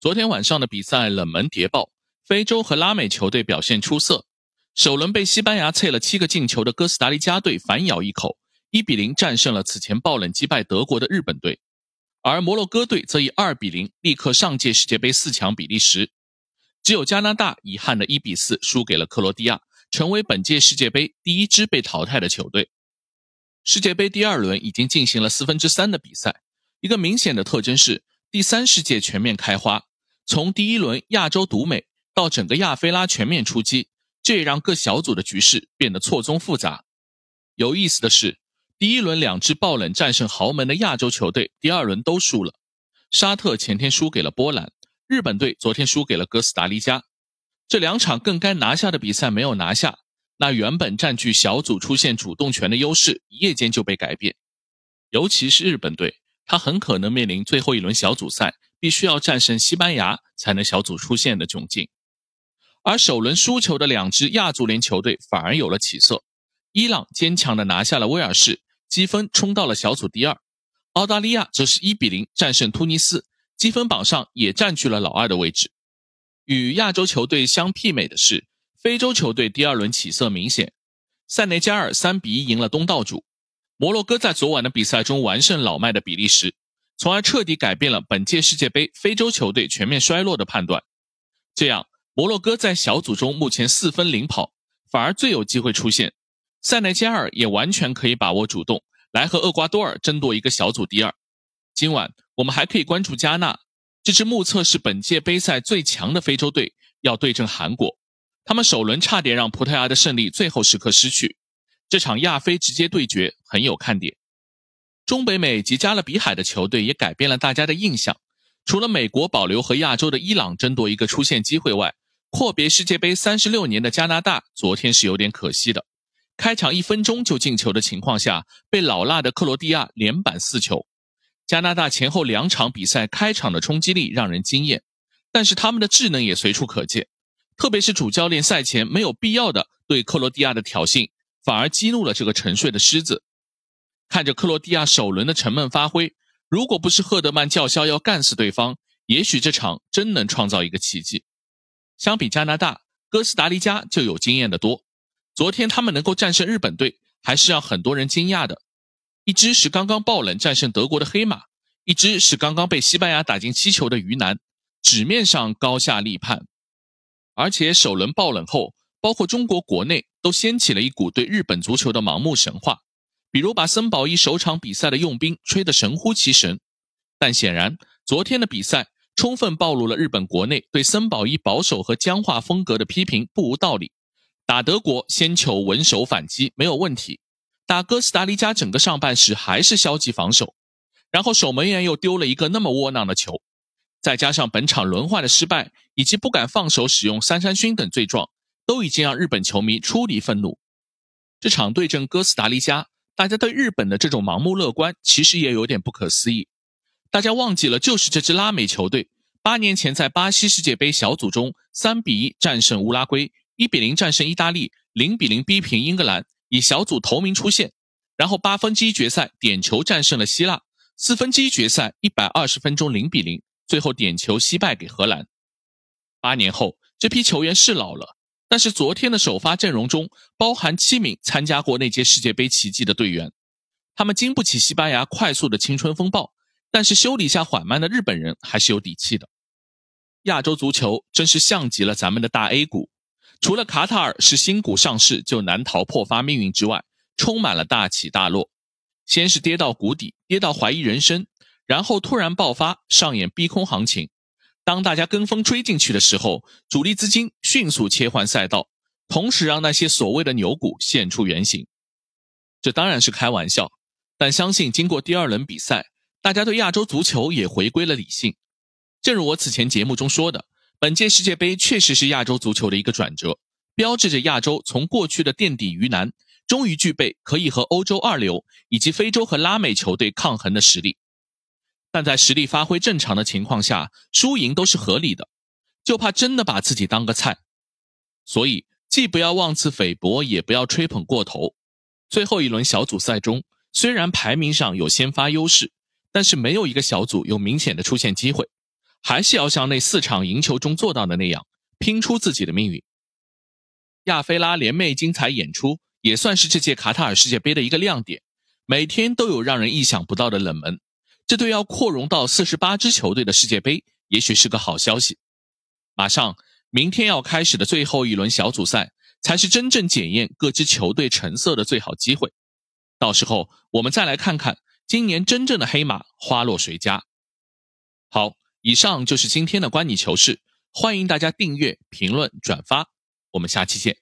昨天晚上的比赛冷门谍报，非洲和拉美球队表现出色。首轮被西班牙脆了七个进球的哥斯达黎加队反咬一口，一比零战胜了此前爆冷击败德国的日本队。而摩洛哥队则以二比零力克上届世界杯四强比利时。只有加拿大遗憾的一比四输给了克罗地亚，成为本届世界杯第一支被淘汰的球队。世界杯第二轮已经进行了四分之三的比赛，一个明显的特征是第三世界全面开花，从第一轮亚洲独美到整个亚非拉全面出击，这也让各小组的局势变得错综复杂。有意思的是，第一轮两支爆冷战胜豪门的亚洲球队，第二轮都输了。沙特前天输给了波兰。日本队昨天输给了哥斯达黎加，这两场更该拿下的比赛没有拿下，那原本占据小组出线主动权的优势一夜间就被改变。尤其是日本队，他很可能面临最后一轮小组赛必须要战胜西班牙才能小组出线的窘境。而首轮输球的两支亚足联球队反而有了起色，伊朗坚强地拿下了威尔士，积分冲到了小组第二；澳大利亚则是一比零战胜突尼斯。积分榜上也占据了老二的位置。与亚洲球队相媲美的是，非洲球队第二轮起色明显。塞内加尔三比一赢了东道主，摩洛哥在昨晚的比赛中完胜老迈的比利时，从而彻底改变了本届世界杯非洲球队全面衰落的判断。这样，摩洛哥在小组中目前四分领跑，反而最有机会出现。塞内加尔也完全可以把握主动，来和厄瓜多尔争夺一个小组第二。今晚我们还可以关注加纳，这支目测是本届杯赛最强的非洲队，要对阵韩国。他们首轮差点让葡萄牙的胜利最后时刻失去，这场亚非直接对决很有看点。中北美及加勒比海的球队也改变了大家的印象，除了美国保留和亚洲的伊朗争夺一个出线机会外，阔别世界杯三十六年的加拿大昨天是有点可惜的。开场一分钟就进球的情况下，被老辣的克罗地亚连扳四球。加拿大前后两场比赛开场的冲击力让人惊艳，但是他们的智能也随处可见。特别是主教练赛前没有必要的对克罗地亚的挑衅，反而激怒了这个沉睡的狮子。看着克罗地亚首轮的沉闷发挥，如果不是赫德曼叫嚣要干死对方，也许这场真能创造一个奇迹。相比加拿大，哥斯达黎加就有经验的多。昨天他们能够战胜日本队，还是让很多人惊讶的。一支是刚刚爆冷战胜德国的黑马，一支是刚刚被西班牙打进七球的鱼腩，纸面上高下立判。而且首轮爆冷后，包括中国国内都掀起了一股对日本足球的盲目神话，比如把森保一首场比赛的用兵吹得神乎其神。但显然，昨天的比赛充分暴露了日本国内对森保一保守和僵化风格的批评不无道理。打德国先求稳守反击没有问题。打哥斯达黎加整个上半时还是消极防守，然后守门员又丢了一个那么窝囊的球，再加上本场轮换的失败以及不敢放手使用三山勋等罪状，都已经让日本球迷出离愤怒。这场对阵哥斯达黎加，大家对日本的这种盲目乐观其实也有点不可思议。大家忘记了，就是这支拉美球队八年前在巴西世界杯小组中三比一战胜乌拉圭，一比零战胜意大利，零比零逼平英格兰。以小组头名出线，然后八分之一决赛点球战胜了希腊，四分之一决赛一百二十分钟零比零，最后点球惜败给荷兰。八年后，这批球员是老了，但是昨天的首发阵容中包含七名参加过那届世界杯奇迹的队员，他们经不起西班牙快速的青春风暴，但是修理下缓慢的日本人还是有底气的。亚洲足球真是像极了咱们的大 A 股。除了卡塔尔是新股上市就难逃破发命运之外，充满了大起大落。先是跌到谷底，跌到怀疑人生，然后突然爆发，上演逼空行情。当大家跟风追进去的时候，主力资金迅速切换赛道，同时让那些所谓的牛股现出原形。这当然是开玩笑，但相信经过第二轮比赛，大家对亚洲足球也回归了理性。正如我此前节目中说的。本届世界杯确实是亚洲足球的一个转折，标志着亚洲从过去的垫底鱼腩，终于具备可以和欧洲二流以及非洲和拉美球队抗衡的实力。但在实力发挥正常的情况下，输赢都是合理的，就怕真的把自己当个菜。所以，既不要妄自菲薄，也不要吹捧过头。最后一轮小组赛中，虽然排名上有先发优势，但是没有一个小组有明显的出线机会。还是要像那四场赢球中做到的那样，拼出自己的命运。亚非拉联袂精彩演出，也算是这届卡塔尔世界杯的一个亮点。每天都有让人意想不到的冷门，这对要扩容到四十八支球队的世界杯，也许是个好消息。马上，明天要开始的最后一轮小组赛，才是真正检验各支球队成色的最好机会。到时候，我们再来看看今年真正的黑马花落谁家。好，以上就是今天的观你球事，欢迎大家订阅、评论、转发，我们下期见。